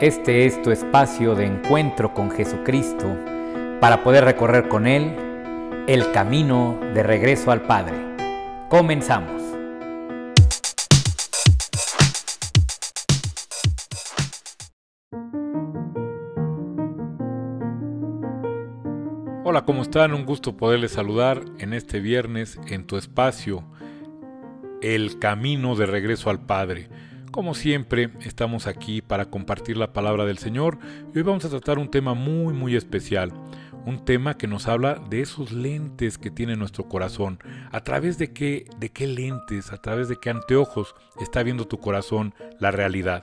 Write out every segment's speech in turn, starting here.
Este es tu espacio de encuentro con Jesucristo para poder recorrer con Él el camino de regreso al Padre. Comenzamos. Hola, ¿cómo están? Un gusto poderles saludar en este viernes en tu espacio, El Camino de Regreso al Padre. Como siempre, estamos aquí para compartir la palabra del Señor y hoy vamos a tratar un tema muy muy especial, un tema que nos habla de esos lentes que tiene nuestro corazón, a través de qué de qué lentes, a través de qué anteojos está viendo tu corazón la realidad.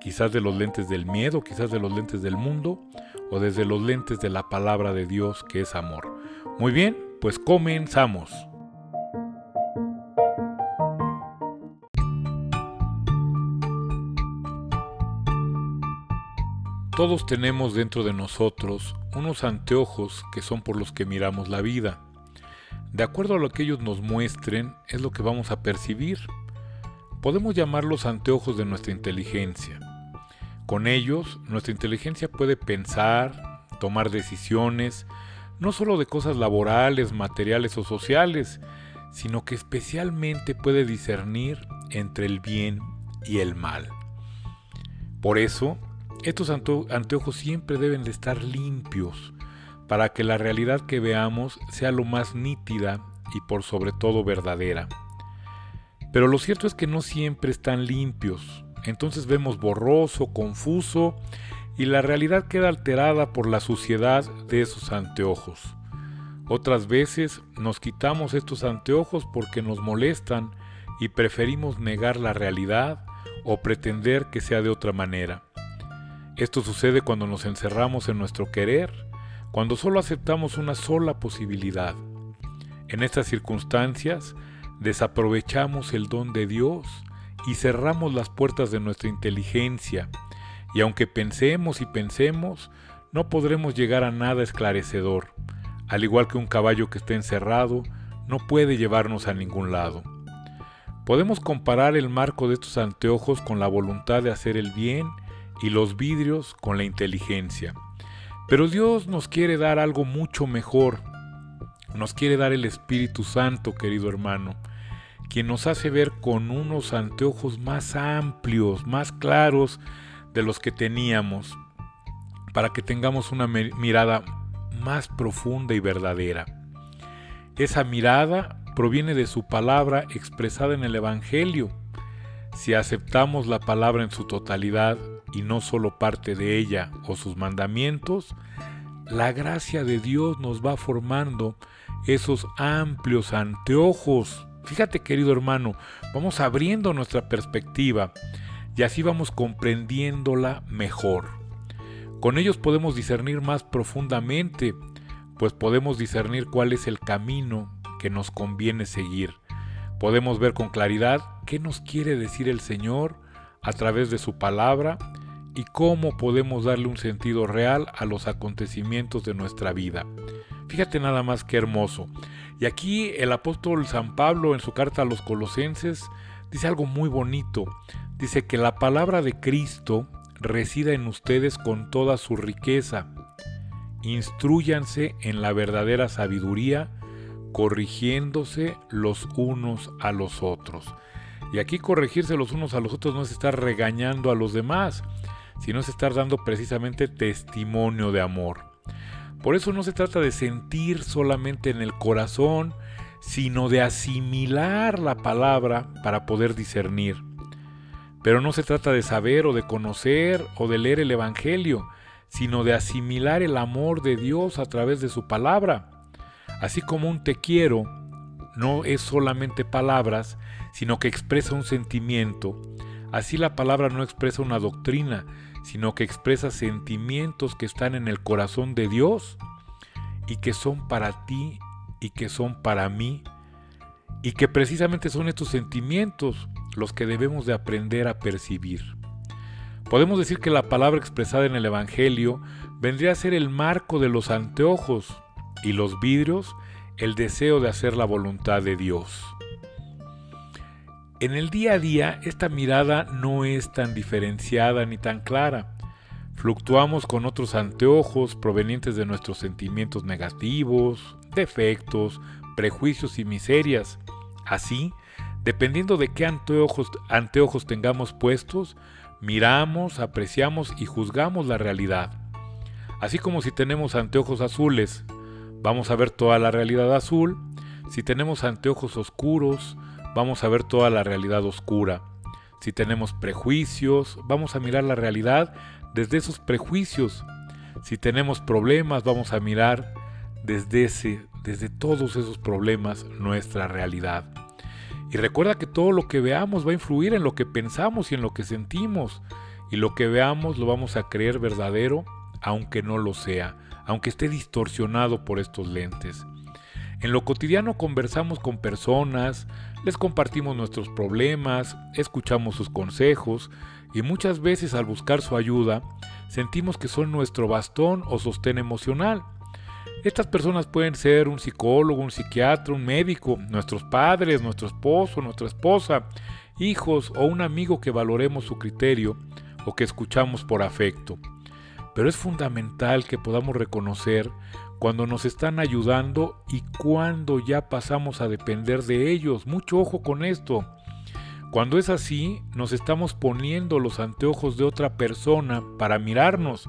Quizás de los lentes del miedo, quizás de los lentes del mundo o desde los lentes de la palabra de Dios que es amor. Muy bien, pues comenzamos. Todos tenemos dentro de nosotros unos anteojos que son por los que miramos la vida. De acuerdo a lo que ellos nos muestren, es lo que vamos a percibir. Podemos llamarlos anteojos de nuestra inteligencia. Con ellos, nuestra inteligencia puede pensar, tomar decisiones, no solo de cosas laborales, materiales o sociales, sino que especialmente puede discernir entre el bien y el mal. Por eso, estos anteojos siempre deben de estar limpios para que la realidad que veamos sea lo más nítida y por sobre todo verdadera. Pero lo cierto es que no siempre están limpios, entonces vemos borroso, confuso y la realidad queda alterada por la suciedad de esos anteojos. Otras veces nos quitamos estos anteojos porque nos molestan y preferimos negar la realidad o pretender que sea de otra manera. Esto sucede cuando nos encerramos en nuestro querer, cuando solo aceptamos una sola posibilidad. En estas circunstancias, desaprovechamos el don de Dios y cerramos las puertas de nuestra inteligencia, y aunque pensemos y pensemos, no podremos llegar a nada esclarecedor. Al igual que un caballo que esté encerrado, no puede llevarnos a ningún lado. Podemos comparar el marco de estos anteojos con la voluntad de hacer el bien y los vidrios con la inteligencia. Pero Dios nos quiere dar algo mucho mejor. Nos quiere dar el Espíritu Santo, querido hermano, quien nos hace ver con unos anteojos más amplios, más claros de los que teníamos, para que tengamos una mirada más profunda y verdadera. Esa mirada proviene de su palabra expresada en el Evangelio. Si aceptamos la palabra en su totalidad, y no solo parte de ella o sus mandamientos, la gracia de Dios nos va formando esos amplios anteojos. Fíjate querido hermano, vamos abriendo nuestra perspectiva y así vamos comprendiéndola mejor. Con ellos podemos discernir más profundamente, pues podemos discernir cuál es el camino que nos conviene seguir. Podemos ver con claridad qué nos quiere decir el Señor a través de su palabra y cómo podemos darle un sentido real a los acontecimientos de nuestra vida. Fíjate nada más qué hermoso. Y aquí el apóstol San Pablo en su carta a los colosenses dice algo muy bonito. Dice que la palabra de Cristo resida en ustedes con toda su riqueza. Instruyanse en la verdadera sabiduría, corrigiéndose los unos a los otros. Y aquí corregirse los unos a los otros no es estar regañando a los demás, sino es estar dando precisamente testimonio de amor. Por eso no se trata de sentir solamente en el corazón, sino de asimilar la palabra para poder discernir. Pero no se trata de saber o de conocer o de leer el Evangelio, sino de asimilar el amor de Dios a través de su palabra. Así como un te quiero no es solamente palabras, sino que expresa un sentimiento, así la palabra no expresa una doctrina, sino que expresa sentimientos que están en el corazón de Dios y que son para ti y que son para mí y que precisamente son estos sentimientos los que debemos de aprender a percibir. Podemos decir que la palabra expresada en el Evangelio vendría a ser el marco de los anteojos y los vidrios el deseo de hacer la voluntad de Dios. En el día a día esta mirada no es tan diferenciada ni tan clara, Fluctuamos con otros anteojos provenientes de nuestros sentimientos negativos, defectos, prejuicios y miserias. Así, dependiendo de qué anteojos, anteojos tengamos puestos, miramos, apreciamos y juzgamos la realidad. Así como si tenemos anteojos azules, vamos a ver toda la realidad azul. Si tenemos anteojos oscuros, vamos a ver toda la realidad oscura. Si tenemos prejuicios, vamos a mirar la realidad desde esos prejuicios. Si tenemos problemas, vamos a mirar desde ese, desde todos esos problemas nuestra realidad. Y recuerda que todo lo que veamos va a influir en lo que pensamos y en lo que sentimos. Y lo que veamos lo vamos a creer verdadero, aunque no lo sea, aunque esté distorsionado por estos lentes. En lo cotidiano conversamos con personas, les compartimos nuestros problemas, escuchamos sus consejos y muchas veces al buscar su ayuda sentimos que son nuestro bastón o sostén emocional. Estas personas pueden ser un psicólogo, un psiquiatra, un médico, nuestros padres, nuestro esposo, nuestra esposa, hijos o un amigo que valoremos su criterio o que escuchamos por afecto. Pero es fundamental que podamos reconocer cuando nos están ayudando y cuando ya pasamos a depender de ellos. Mucho ojo con esto. Cuando es así, nos estamos poniendo los anteojos de otra persona para mirarnos,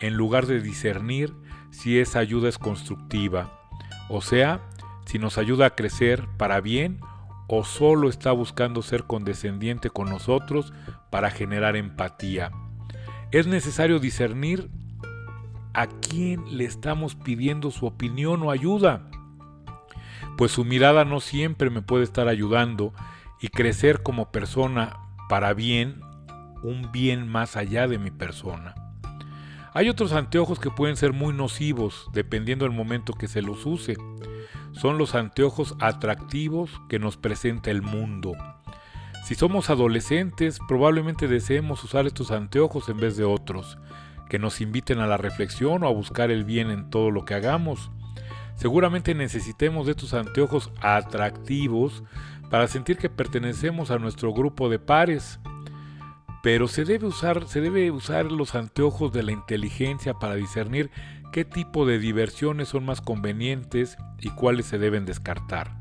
en lugar de discernir si esa ayuda es constructiva, o sea, si nos ayuda a crecer para bien o solo está buscando ser condescendiente con nosotros para generar empatía. Es necesario discernir a quién le estamos pidiendo su opinión o ayuda, pues su mirada no siempre me puede estar ayudando y crecer como persona para bien, un bien más allá de mi persona. Hay otros anteojos que pueden ser muy nocivos dependiendo del momento que se los use. Son los anteojos atractivos que nos presenta el mundo. Si somos adolescentes, probablemente deseemos usar estos anteojos en vez de otros, que nos inviten a la reflexión o a buscar el bien en todo lo que hagamos. Seguramente necesitemos de estos anteojos atractivos para sentir que pertenecemos a nuestro grupo de pares, pero se debe usar, se debe usar los anteojos de la inteligencia para discernir qué tipo de diversiones son más convenientes y cuáles se deben descartar.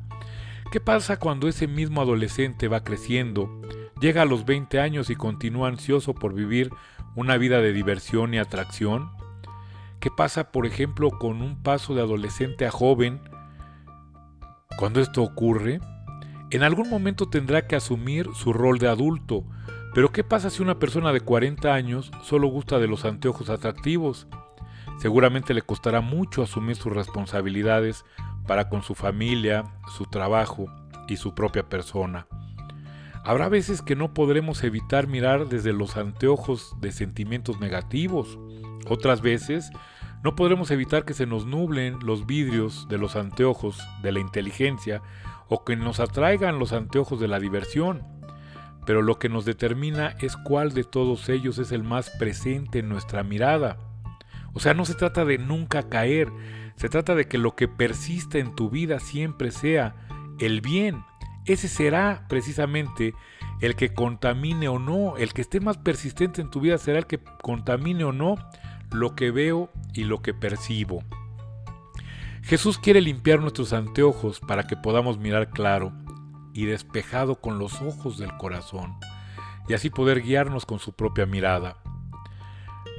¿Qué pasa cuando ese mismo adolescente va creciendo, llega a los 20 años y continúa ansioso por vivir una vida de diversión y atracción? ¿Qué pasa, por ejemplo, con un paso de adolescente a joven? Cuando esto ocurre, en algún momento tendrá que asumir su rol de adulto, pero ¿qué pasa si una persona de 40 años solo gusta de los anteojos atractivos? Seguramente le costará mucho asumir sus responsabilidades para con su familia, su trabajo y su propia persona. Habrá veces que no podremos evitar mirar desde los anteojos de sentimientos negativos. Otras veces no podremos evitar que se nos nublen los vidrios de los anteojos de la inteligencia o que nos atraigan los anteojos de la diversión pero lo que nos determina es cuál de todos ellos es el más presente en nuestra mirada. O sea, no se trata de nunca caer, se trata de que lo que persista en tu vida siempre sea el bien. Ese será precisamente el que contamine o no, el que esté más persistente en tu vida será el que contamine o no lo que veo y lo que percibo. Jesús quiere limpiar nuestros anteojos para que podamos mirar claro y despejado con los ojos del corazón, y así poder guiarnos con su propia mirada.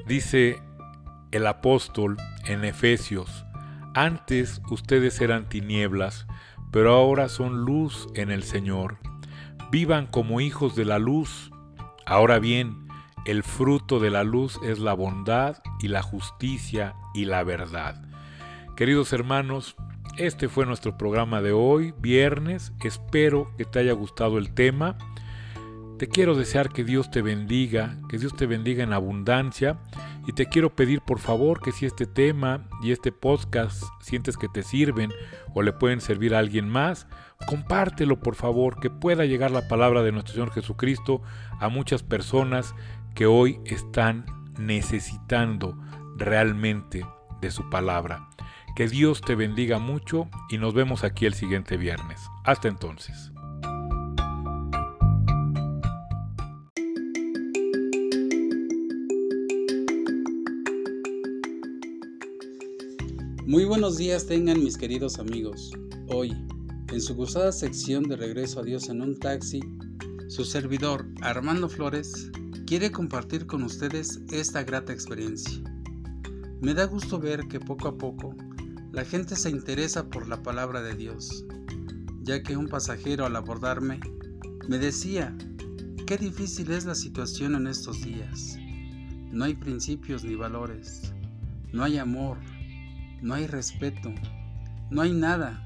Dice el apóstol en Efesios, antes ustedes eran tinieblas, pero ahora son luz en el Señor. Vivan como hijos de la luz. Ahora bien, el fruto de la luz es la bondad y la justicia y la verdad. Queridos hermanos, este fue nuestro programa de hoy, viernes. Espero que te haya gustado el tema. Te quiero desear que Dios te bendiga, que Dios te bendiga en abundancia. Y te quiero pedir por favor que si este tema y este podcast sientes que te sirven o le pueden servir a alguien más, compártelo por favor, que pueda llegar la palabra de nuestro Señor Jesucristo a muchas personas que hoy están necesitando realmente de su palabra. Que Dios te bendiga mucho y nos vemos aquí el siguiente viernes. Hasta entonces. Muy buenos días tengan mis queridos amigos. Hoy, en su gustada sección de Regreso a Dios en un taxi, su servidor Armando Flores quiere compartir con ustedes esta grata experiencia. Me da gusto ver que poco a poco la gente se interesa por la palabra de Dios, ya que un pasajero al abordarme me decía, qué difícil es la situación en estos días. No hay principios ni valores, no hay amor, no hay respeto, no hay nada.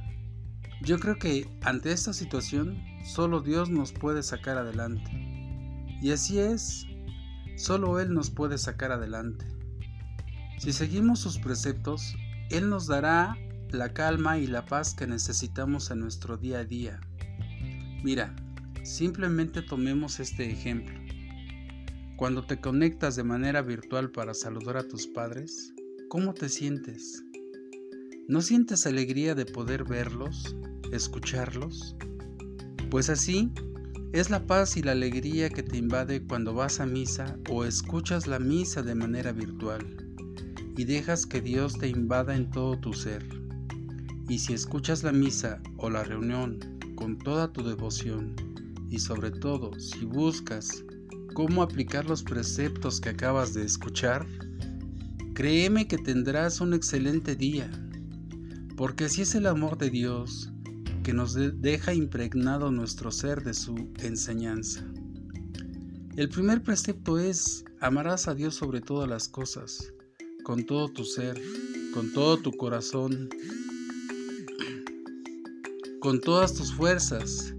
Yo creo que ante esta situación solo Dios nos puede sacar adelante. Y así es, solo Él nos puede sacar adelante. Si seguimos sus preceptos, Él nos dará la calma y la paz que necesitamos en nuestro día a día. Mira, simplemente tomemos este ejemplo. Cuando te conectas de manera virtual para saludar a tus padres, ¿cómo te sientes? ¿No sientes alegría de poder verlos, escucharlos? Pues así es la paz y la alegría que te invade cuando vas a misa o escuchas la misa de manera virtual y dejas que Dios te invada en todo tu ser. Y si escuchas la misa o la reunión con toda tu devoción y sobre todo si buscas cómo aplicar los preceptos que acabas de escuchar, créeme que tendrás un excelente día porque así es el amor de Dios que nos deja impregnado nuestro ser de su enseñanza. El primer precepto es, amarás a Dios sobre todas las cosas, con todo tu ser, con todo tu corazón, con todas tus fuerzas,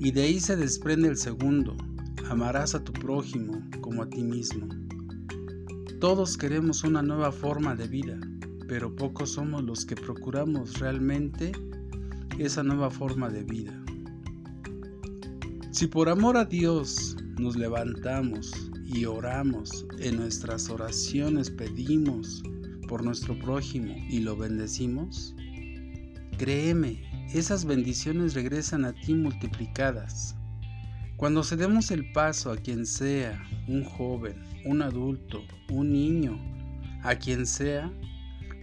y de ahí se desprende el segundo, amarás a tu prójimo como a ti mismo. Todos queremos una nueva forma de vida, pero pocos somos los que procuramos realmente esa nueva forma de vida. Si por amor a Dios nos levantamos y oramos, en nuestras oraciones pedimos por nuestro prójimo y lo bendecimos, créeme, esas bendiciones regresan a ti multiplicadas. Cuando cedemos el paso a quien sea, un joven, un adulto, un niño, a quien sea,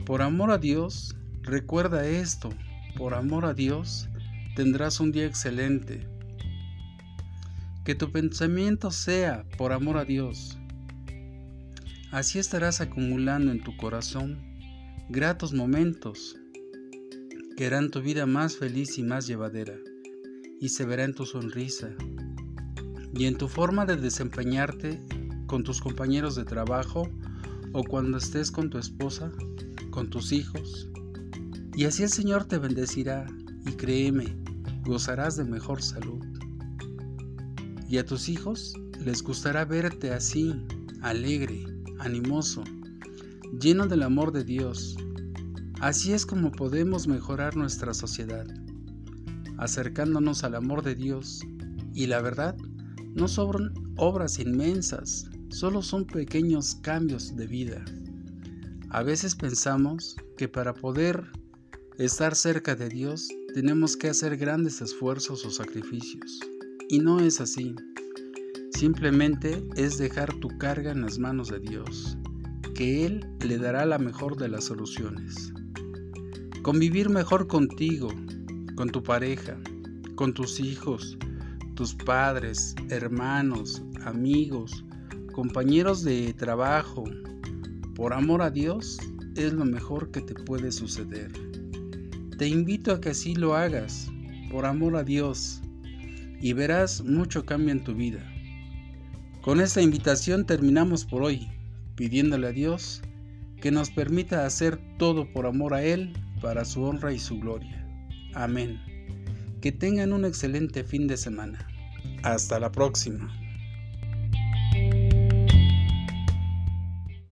por amor a Dios, recuerda esto, por amor a Dios, tendrás un día excelente. Que tu pensamiento sea por amor a Dios. Así estarás acumulando en tu corazón gratos momentos que harán tu vida más feliz y más llevadera, y se verá en tu sonrisa y en tu forma de desempeñarte con tus compañeros de trabajo o cuando estés con tu esposa con tus hijos. Y así el Señor te bendecirá y créeme, gozarás de mejor salud. Y a tus hijos les gustará verte así, alegre, animoso, lleno del amor de Dios. Así es como podemos mejorar nuestra sociedad, acercándonos al amor de Dios. Y la verdad, no sobran obras inmensas, solo son pequeños cambios de vida. A veces pensamos que para poder estar cerca de Dios tenemos que hacer grandes esfuerzos o sacrificios. Y no es así. Simplemente es dejar tu carga en las manos de Dios, que Él le dará la mejor de las soluciones. Convivir mejor contigo, con tu pareja, con tus hijos, tus padres, hermanos, amigos, compañeros de trabajo, por amor a Dios es lo mejor que te puede suceder. Te invito a que así lo hagas, por amor a Dios, y verás mucho cambio en tu vida. Con esta invitación terminamos por hoy, pidiéndole a Dios que nos permita hacer todo por amor a Él, para su honra y su gloria. Amén. Que tengan un excelente fin de semana. Hasta la próxima.